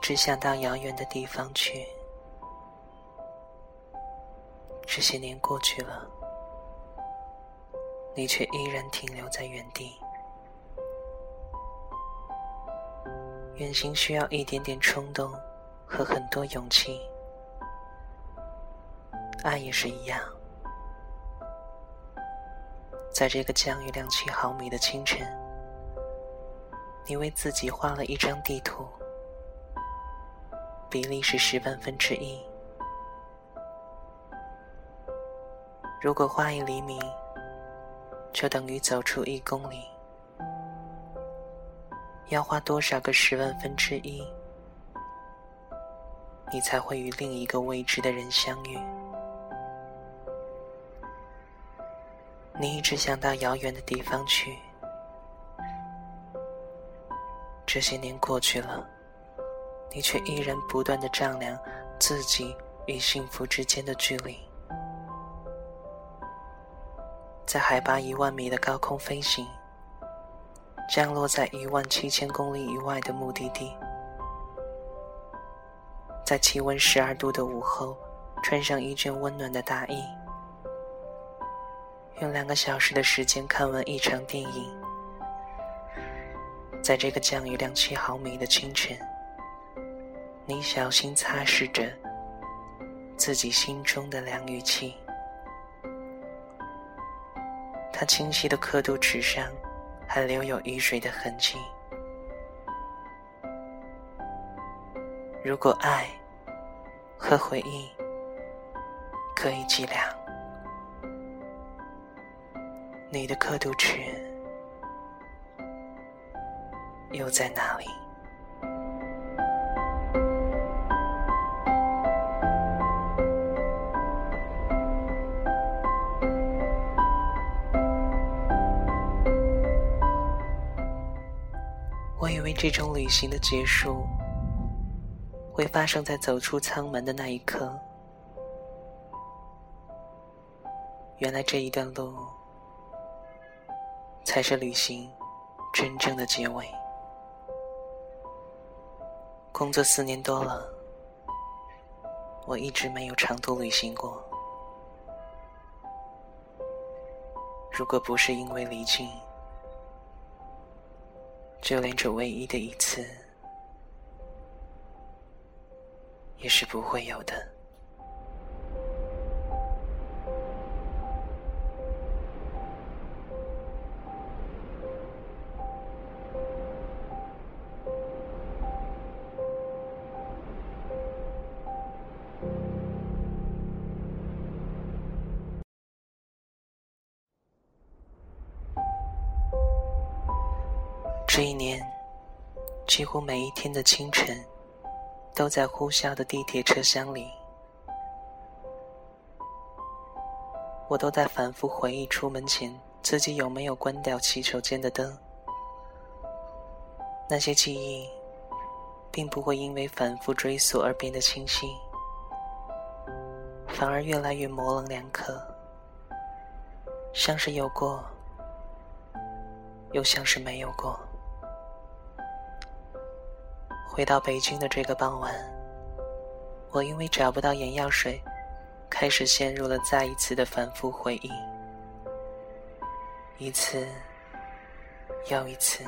直想到遥远的地方去。这些年过去了，你却依然停留在原地。远行需要一点点冲动和很多勇气，爱也是一样。在这个降雨量七毫米的清晨，你为自己画了一张地图，比例是十万分之一。如果画一厘米，就等于走出一公里。要花多少个十万分之一，你才会与另一个未知的人相遇？你一直想到遥远的地方去。这些年过去了，你却依然不断的丈量自己与幸福之间的距离。在海拔一万米的高空飞行。降落在一万七千公里以外的目的地，在气温十二度的午后，穿上一件温暖的大衣，用两个小时的时间看完一场电影。在这个降雨量七毫米的清晨，你小心擦拭着自己心中的量雨器，它清晰的刻度纸上。还留有雨水的痕迹。如果爱和回忆可以计量，你的刻度尺又在哪里？这种旅行的结束，会发生在走出舱门的那一刻。原来这一段路，才是旅行真正的结尾。工作四年多了，我一直没有长途旅行过。如果不是因为离境，就连这唯一的一次，也是不会有的。这一年，几乎每一天的清晨，都在呼啸的地铁车厢里，我都在反复回忆出门前自己有没有关掉洗手间的灯。那些记忆，并不会因为反复追溯而变得清晰，反而越来越模棱两可，像是有过，又像是没有过。回到北京的这个傍晚，我因为找不到眼药水，开始陷入了再一次的反复回忆，一次又一次。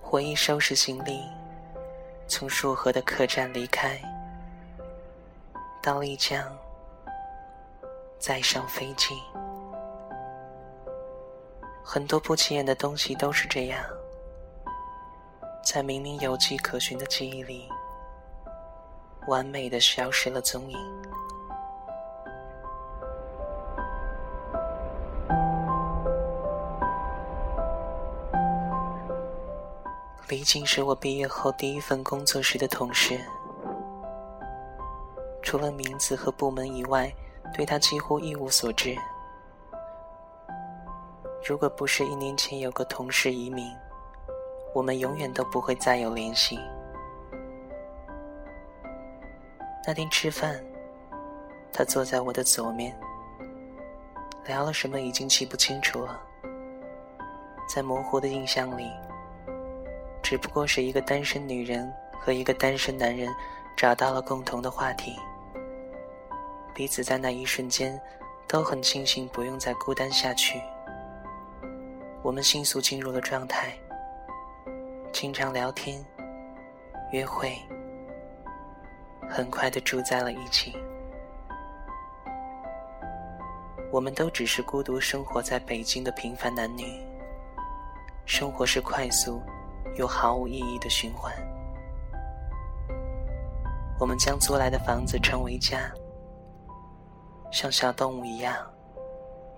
回忆收拾行李，从束河的客栈离开，到丽江，再上飞机，很多不起眼的东西都是这样。在明明有迹可循的记忆里，完美的消失了踪影。李静是我毕业后第一份工作时的同事，除了名字和部门以外，对他几乎一无所知。如果不是一年前有个同事移民。我们永远都不会再有联系。那天吃饭，他坐在我的左面，聊了什么已经记不清楚了。在模糊的印象里，只不过是一个单身女人和一个单身男人找到了共同的话题，彼此在那一瞬间都很庆幸不用再孤单下去。我们迅速进入了状态，经常聊天、约会，很快的住在了一起。我们都只是孤独生活在北京的平凡男女，生活是快速又毫无意义的循环。我们将租来的房子称为家，像小动物一样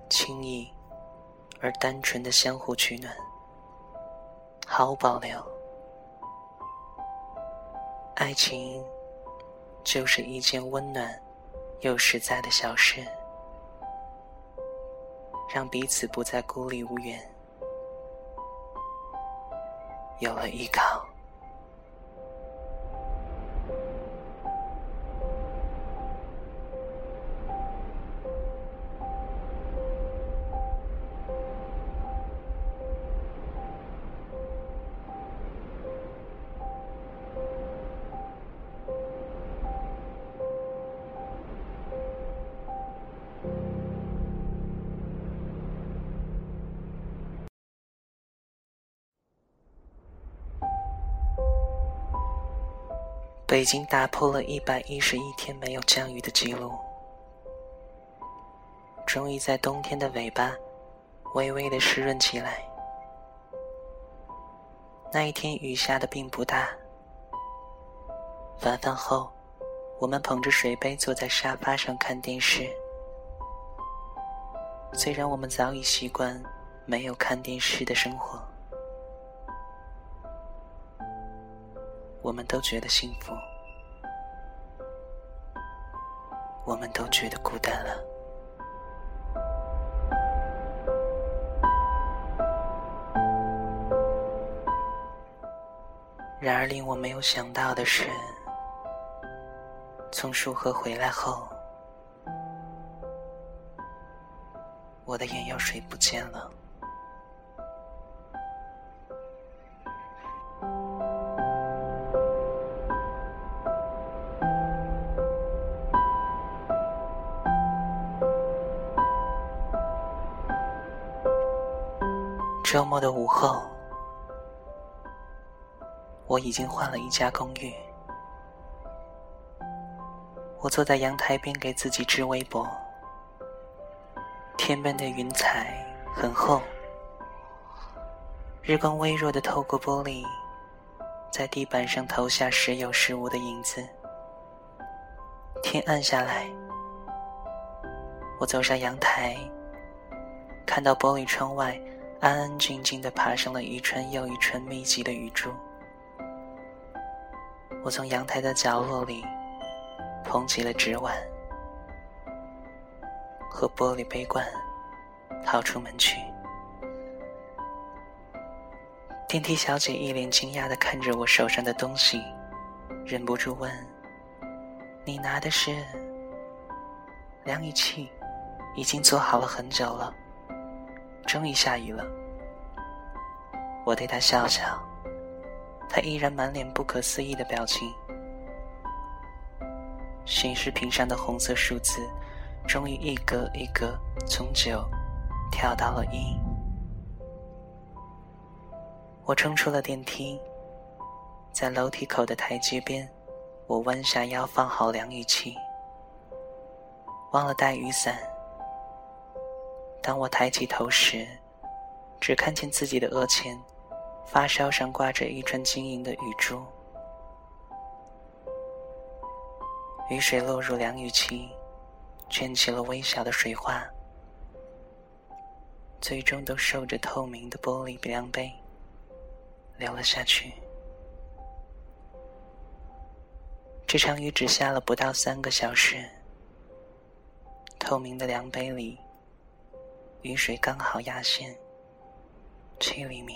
轻易而单纯的相互取暖，毫无保留。爱情就是一件温暖又实在的小事。让彼此不再孤立无援，有了依靠。北京打破了一百一十一天没有降雨的记录，终于在冬天的尾巴微微的湿润起来。那一天雨下的并不大。晚饭后，我们捧着水杯坐在沙发上看电视。虽然我们早已习惯没有看电视的生活。我们都觉得幸福，我们都觉得孤单了。然而，令我没有想到的是，从束河回来后，我的眼药水不见了。周末的午后，我已经换了一家公寓。我坐在阳台边给自己织围脖。天边的云彩很厚，日光微弱的透过玻璃，在地板上投下时有时无的影子。天暗下来，我走上阳台，看到玻璃窗外。安安静静地爬上了一串又一串密集的雨珠。我从阳台的角落里捧起了纸碗和玻璃杯罐，逃出门去。电梯小姐一脸惊讶地看着我手上的东西，忍不住问：“你拿的是量雨器？已经做好了很久了。”终于下雨了，我对他笑笑，他依然满脸不可思议的表情。显示屏上的红色数字，终于一格一格从九跳到了一。我冲出了电梯，在楼梯口的台阶边，我弯下腰放好凉雨器，忘了带雨伞。当我抬起头时，只看见自己的额前发梢上挂着一串晶莹的雨珠。雨水落入凉雨器，卷起了微小的水花，最终都受着透明的玻璃量杯流了下去。这场雨只下了不到三个小时，透明的量杯里。雨水刚好压线，七厘米。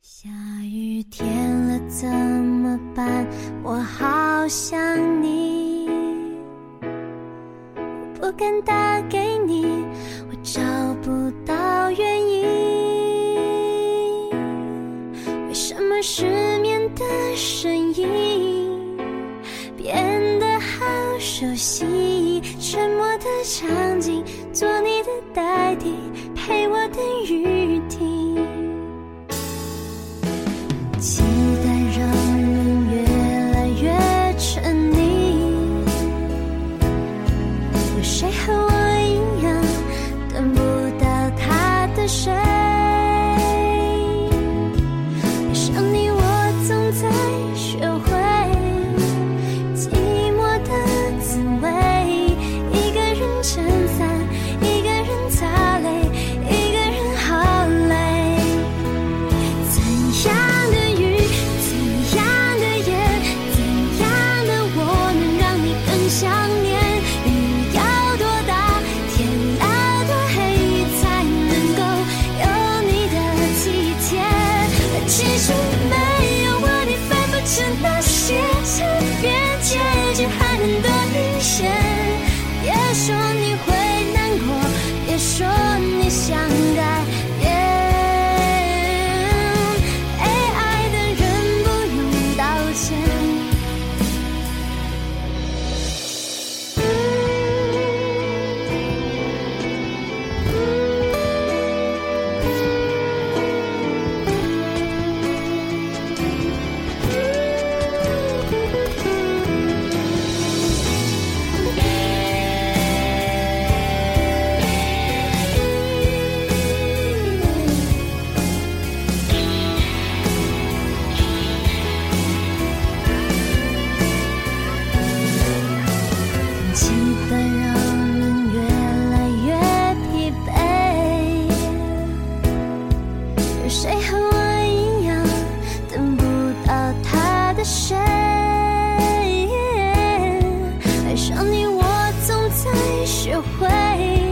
下雨天了怎么办？我好想你。不敢打给你，我找熟悉？沉默的场景，做你的代替，陪我等雨。学会。